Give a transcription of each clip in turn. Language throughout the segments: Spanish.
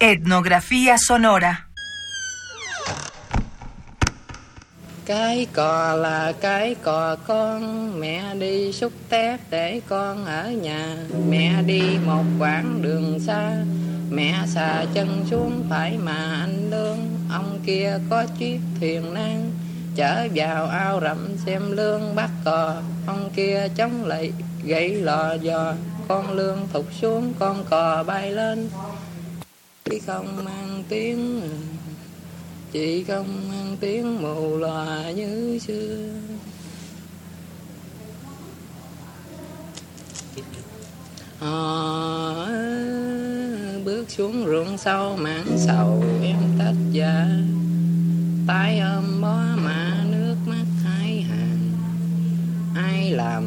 Etnografía sonora. Cái cò là cái cò con, Mẹ đi xúc tép để con ở nhà. Mẹ đi một quãng đường xa, Mẹ xà chân xuống phải mà anh lương Ông kia có chiếc thuyền nan Chở vào ao rậm xem lương bắt cò. Ông kia chống lại, gãy lò giò, Con lương thụt xuống con cò bay lên. Chỉ không mang tiếng chỉ không mang tiếng mù lòa như xưa. Họ bước xuống ruộng sâu, mảng sầu em tách dạ tay ôm bó mà nước mắt hai hàng. Ai làm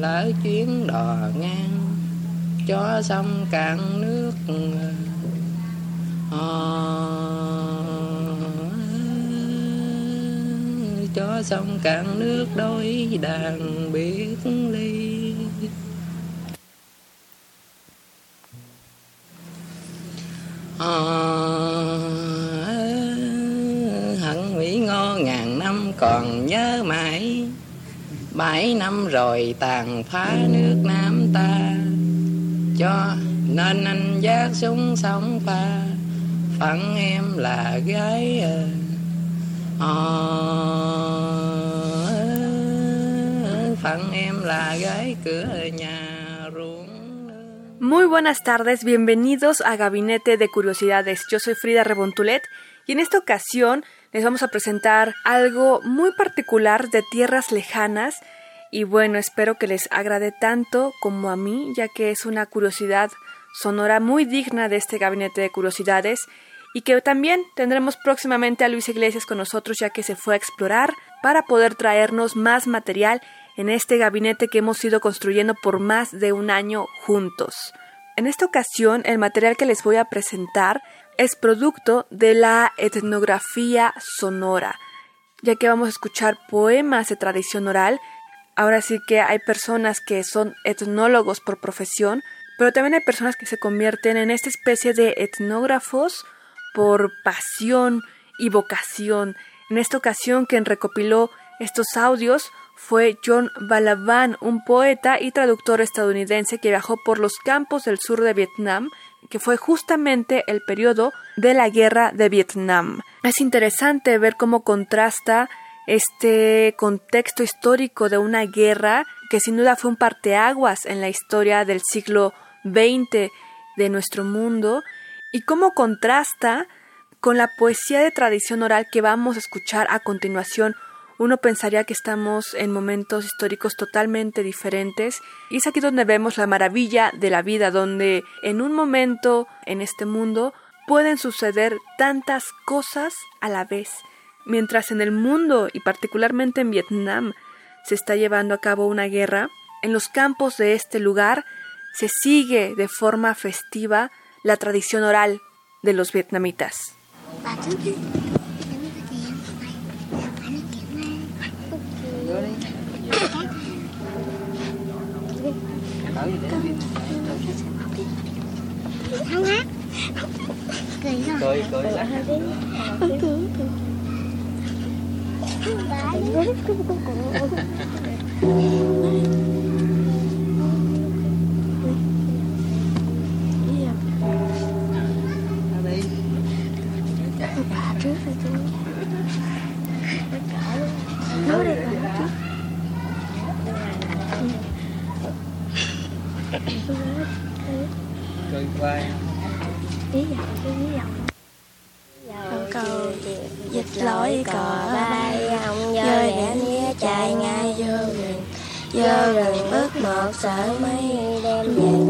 lỡ chuyến đò ngang, cho sông cạn nước cho sông cạn nước đôi đàn biết ly. Ờ, à, hận Mỹ Ngô ngàn năm còn nhớ mãi. Bảy năm rồi tàn phá nước Nam ta. Cho nên anh giác súng sống pha Phận em là gái à. Em Muy buenas tardes, bienvenidos a Gabinete de Curiosidades. Yo soy Frida Rebontulet y en esta ocasión les vamos a presentar algo muy particular de tierras lejanas y bueno, espero que les agrade tanto como a mí, ya que es una curiosidad sonora muy digna de este Gabinete de Curiosidades y que también tendremos próximamente a Luis Iglesias con nosotros ya que se fue a explorar para poder traernos más material en este gabinete que hemos ido construyendo por más de un año juntos. En esta ocasión, el material que les voy a presentar es producto de la etnografía sonora, ya que vamos a escuchar poemas de tradición oral. Ahora sí que hay personas que son etnólogos por profesión, pero también hay personas que se convierten en esta especie de etnógrafos por pasión y vocación. En esta ocasión, quien recopiló estos audios fue John Balaban, un poeta y traductor estadounidense que viajó por los campos del sur de Vietnam, que fue justamente el periodo de la guerra de Vietnam. Es interesante ver cómo contrasta este contexto histórico de una guerra que sin duda fue un parteaguas en la historia del siglo XX de nuestro mundo y cómo contrasta con la poesía de tradición oral que vamos a escuchar a continuación. Uno pensaría que estamos en momentos históricos totalmente diferentes y es aquí donde vemos la maravilla de la vida, donde en un momento en este mundo pueden suceder tantas cosas a la vez, mientras en el mundo y particularmente en Vietnam se está llevando a cabo una guerra, en los campos de este lugar se sigue de forma festiva la tradición oral de los vietnamitas. Cười quay Lý dầu, lý dầu cầu dịch lỗi cò bay ông dơi đẻ mía chạy ngay vô rừng vô rừng bước một sợ mấy đêm về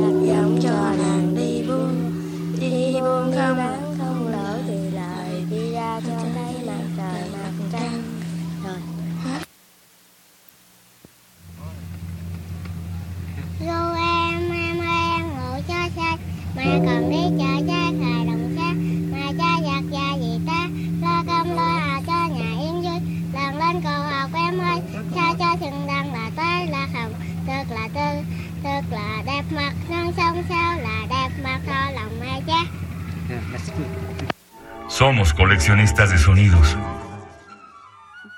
Somos coleccionistas de sonidos.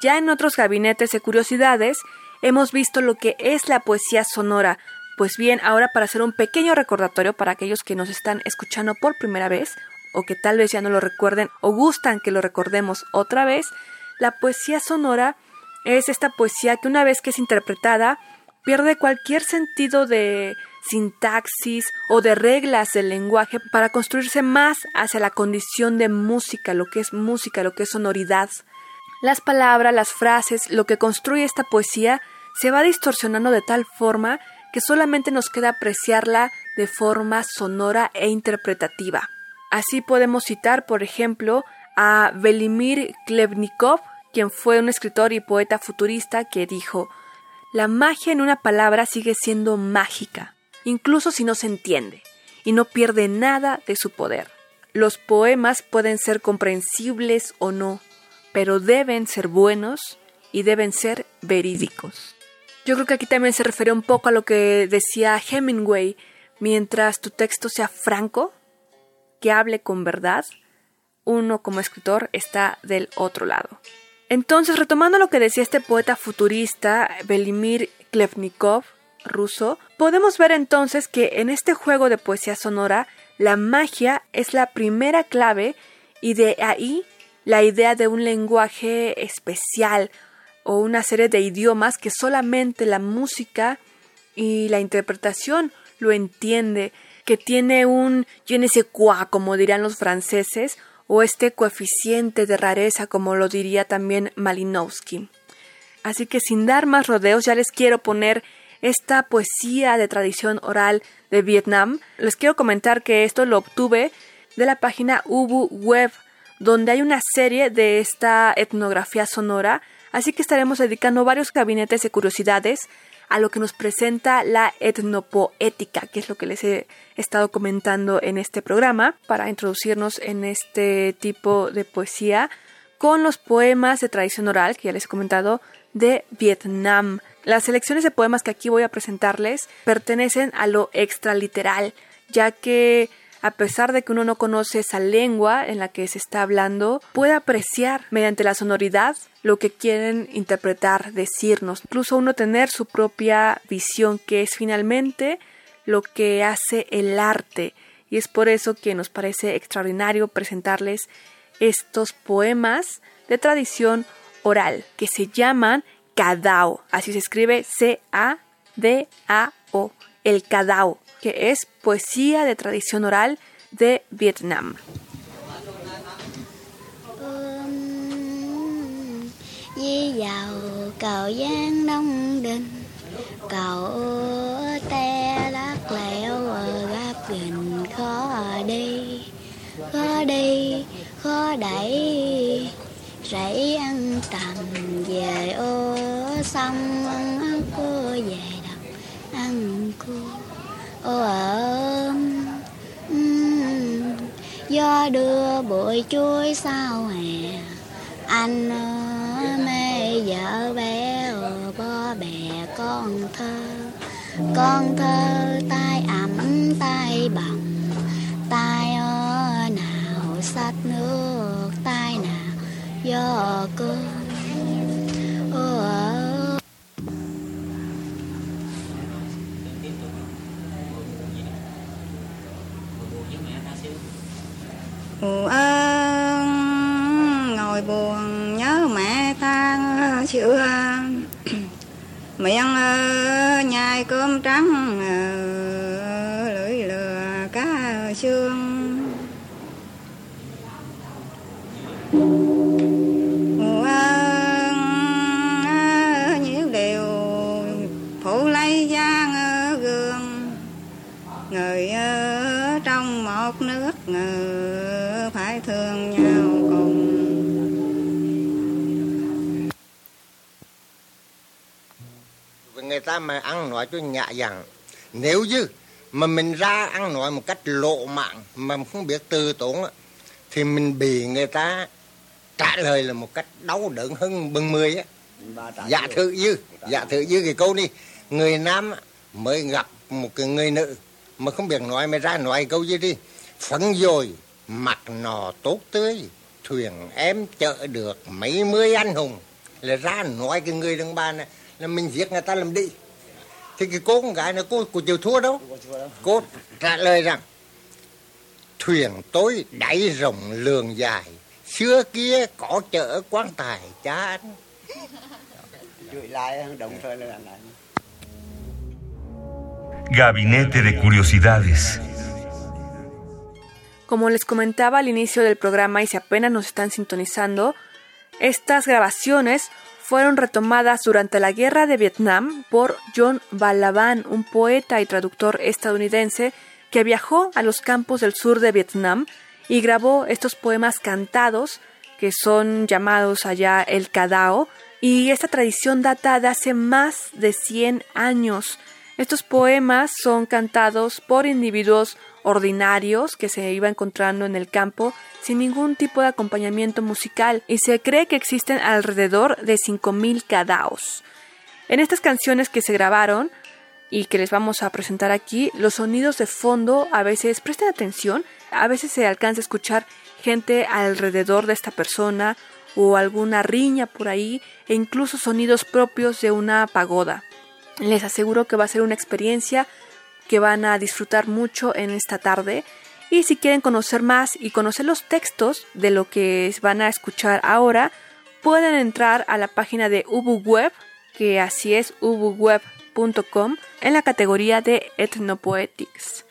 Ya en otros gabinetes de curiosidades hemos visto lo que es la poesía sonora. Pues bien, ahora para hacer un pequeño recordatorio para aquellos que nos están escuchando por primera vez, o que tal vez ya no lo recuerden o gustan que lo recordemos otra vez, la poesía sonora es esta poesía que una vez que es interpretada pierde cualquier sentido de sintaxis o de reglas del lenguaje para construirse más hacia la condición de música, lo que es música, lo que es sonoridad. Las palabras, las frases, lo que construye esta poesía se va distorsionando de tal forma que solamente nos queda apreciarla de forma sonora e interpretativa. Así podemos citar, por ejemplo, a Velimir Klebnikov, quien fue un escritor y poeta futurista que dijo La magia en una palabra sigue siendo mágica, incluso si no se entiende, y no pierde nada de su poder. Los poemas pueden ser comprensibles o no, pero deben ser buenos y deben ser verídicos. Yo creo que aquí también se refiere un poco a lo que decía Hemingway, mientras tu texto sea franco, que hable con verdad, uno como escritor está del otro lado. Entonces, retomando lo que decía este poeta futurista, Velimir Klevnikov, ruso, podemos ver entonces que en este juego de poesía sonora, la magia es la primera clave y de ahí la idea de un lenguaje especial o una serie de idiomas que solamente la música y la interpretación lo entiende, que tiene un je ne sais quoi, como dirían los franceses, o este coeficiente de rareza, como lo diría también Malinowski. Así que sin dar más rodeos, ya les quiero poner esta poesía de tradición oral de Vietnam. Les quiero comentar que esto lo obtuve de la página Ubu Web, donde hay una serie de esta etnografía sonora, así que estaremos dedicando varios gabinetes de curiosidades a lo que nos presenta la etnopoética, que es lo que les he estado comentando en este programa, para introducirnos en este tipo de poesía con los poemas de tradición oral, que ya les he comentado, de Vietnam. Las selecciones de poemas que aquí voy a presentarles pertenecen a lo extraliteral, ya que a pesar de que uno no conoce esa lengua en la que se está hablando, puede apreciar mediante la sonoridad lo que quieren interpretar, decirnos, incluso uno tener su propia visión, que es finalmente lo que hace el arte. Y es por eso que nos parece extraordinario presentarles estos poemas de tradición oral, que se llaman Cadao, así se escribe C-A-D-A-O, el Cadao que es poesía de tradición oral de Vietnam. Di vào cầu giang đông đình. Cầu te lát lẹo gáp gần khó đi. Khó đi, khó đẩy Rẫy ăn tầm về ô xong ăn cua về đập ăn cua. Ô ôm do đưa bụi chuối sao hè. Anh ơi vợ bé ờ, có bè con thơ con thơ tay ẩm tay bằng tay nào sách nước tay nào gió cơn Oh, uh. Miệng ờ, nhai cơm trắng ờ, lưỡi lừa cá xương ờ, nhiễu đều phụ lấy giang gương người ở trong một nước, người phải thương nhau. Ta mà ăn nói cho nhạ dàng nếu như mà mình ra ăn nói một cách lộ mạng mà không biết từ tốn thì mình bị người ta trả lời là một cách đau đớn hơn bừng mười á. Dạ thử dư dạ thử dư cái câu đi. Người nam mới gặp một cái người nữ mà không biết nói mà ra nói câu gì đi. Phấn dồi mặt nò tốt tươi thuyền em chở được mấy mươi anh hùng. Là ra nói cái người đàn bà này là mình giết người ta làm đi thì cái cô con gái này cô cô chịu thua đâu cô trả lời rằng thuyền tối đáy rộng lường dài xưa kia có chợ quan tài cha anh. Chửi lại đồng thời là lại. Gabinete de Curiosidades. Como les comentaba al inicio del programa y si apenas nos están sintonizando, estas grabaciones fueron retomadas durante la Guerra de Vietnam por John Balaban, un poeta y traductor estadounidense que viajó a los campos del sur de Vietnam y grabó estos poemas cantados que son llamados allá el Cadao y esta tradición data de hace más de 100 años. Estos poemas son cantados por individuos ordinarios que se iba encontrando en el campo sin ningún tipo de acompañamiento musical y se cree que existen alrededor de 5.000 cadaos. En estas canciones que se grabaron y que les vamos a presentar aquí, los sonidos de fondo a veces, presten atención, a veces se alcanza a escuchar gente alrededor de esta persona o alguna riña por ahí e incluso sonidos propios de una pagoda. Les aseguro que va a ser una experiencia que van a disfrutar mucho en esta tarde. Y si quieren conocer más y conocer los textos de lo que van a escuchar ahora, pueden entrar a la página de UbuWeb, que así es ubuweb.com, en la categoría de Ethnopoetics.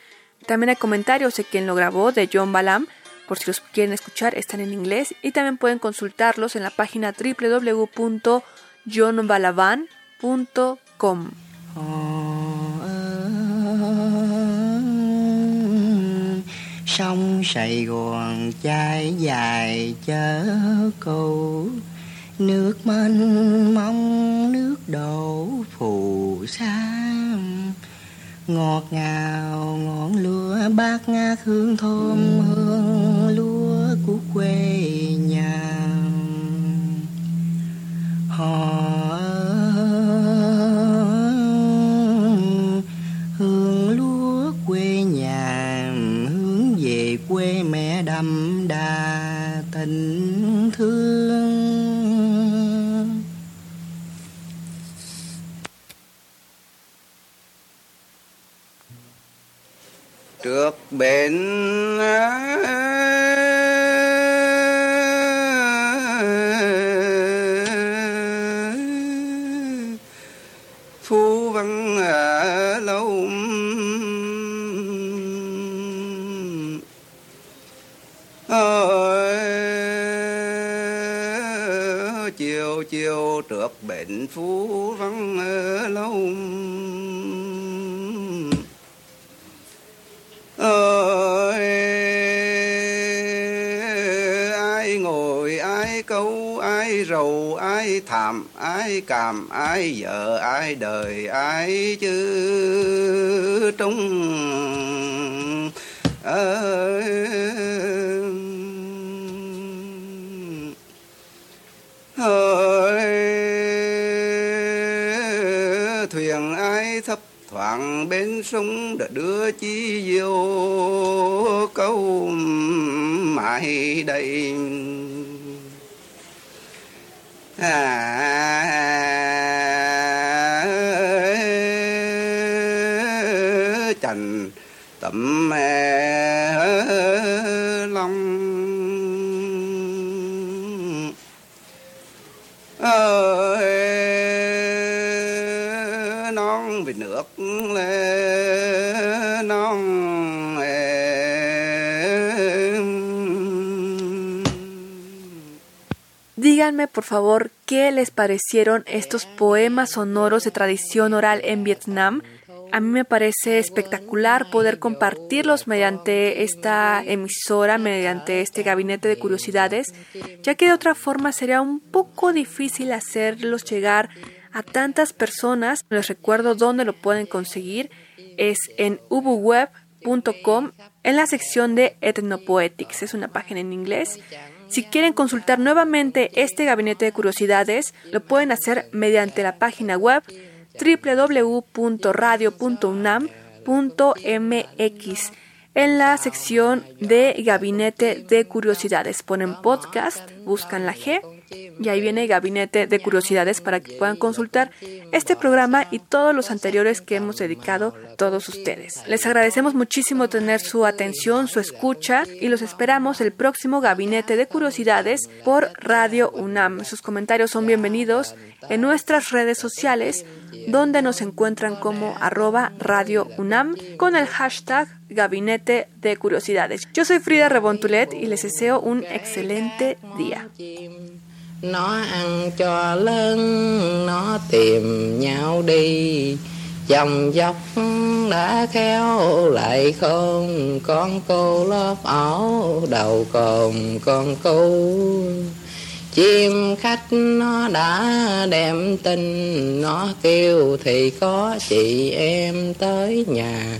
También hay comentarios de quien lo grabó, de John Balam, por si los quieren escuchar, están en inglés y también pueden consultarlos en la página www.johnbalaban.com. sông Sài Gòn chai dài chớ câu. Nước mênh mông, nước đổ phù sa. Ngọt ngào ngọn lúa bát ngát hương thơm, hương lúa của quê trước bên ai câu, ai rầu, ai thảm ai cảm ai vợ, ai đời, ai chứ trung? Ơi thuyền ai thấp thoảng bên sông đã đưa chi vô câu, mãi đây à, chành tẩm mẹ díganme por favor qué les parecieron estos poemas sonoros de tradición oral en Vietnam. A mí me parece espectacular poder compartirlos mediante esta emisora, mediante este gabinete de curiosidades, ya que de otra forma sería un poco difícil hacerlos llegar a tantas personas. Les recuerdo dónde lo pueden conseguir. Es en ubuweb.com en la sección de Ethnopoetics. Es una página en inglés. Si quieren consultar nuevamente este gabinete de curiosidades, lo pueden hacer mediante la página web www.radio.unam.mx. En la sección de Gabinete de Curiosidades ponen podcast, buscan la G y ahí viene Gabinete de Curiosidades para que puedan consultar este programa y todos los anteriores que hemos dedicado todos ustedes. Les agradecemos muchísimo tener su atención, su escucha y los esperamos el próximo Gabinete de Curiosidades por Radio UNAM. Sus comentarios son bienvenidos en nuestras redes sociales donde nos encuentran como arroba Radio UNAM con el hashtag Gabinete de Curiosidades. Yo soy Frida Rebontulet y les deseo un excelente día. Nó ăn cho lớn, nó tìm nhau đi. Dòng dọc đã khéo, lại không con cô lớp áo đầu cồn con cô. Chim khách nó đã đem tin, nó kêu thì có chị em tới nhà.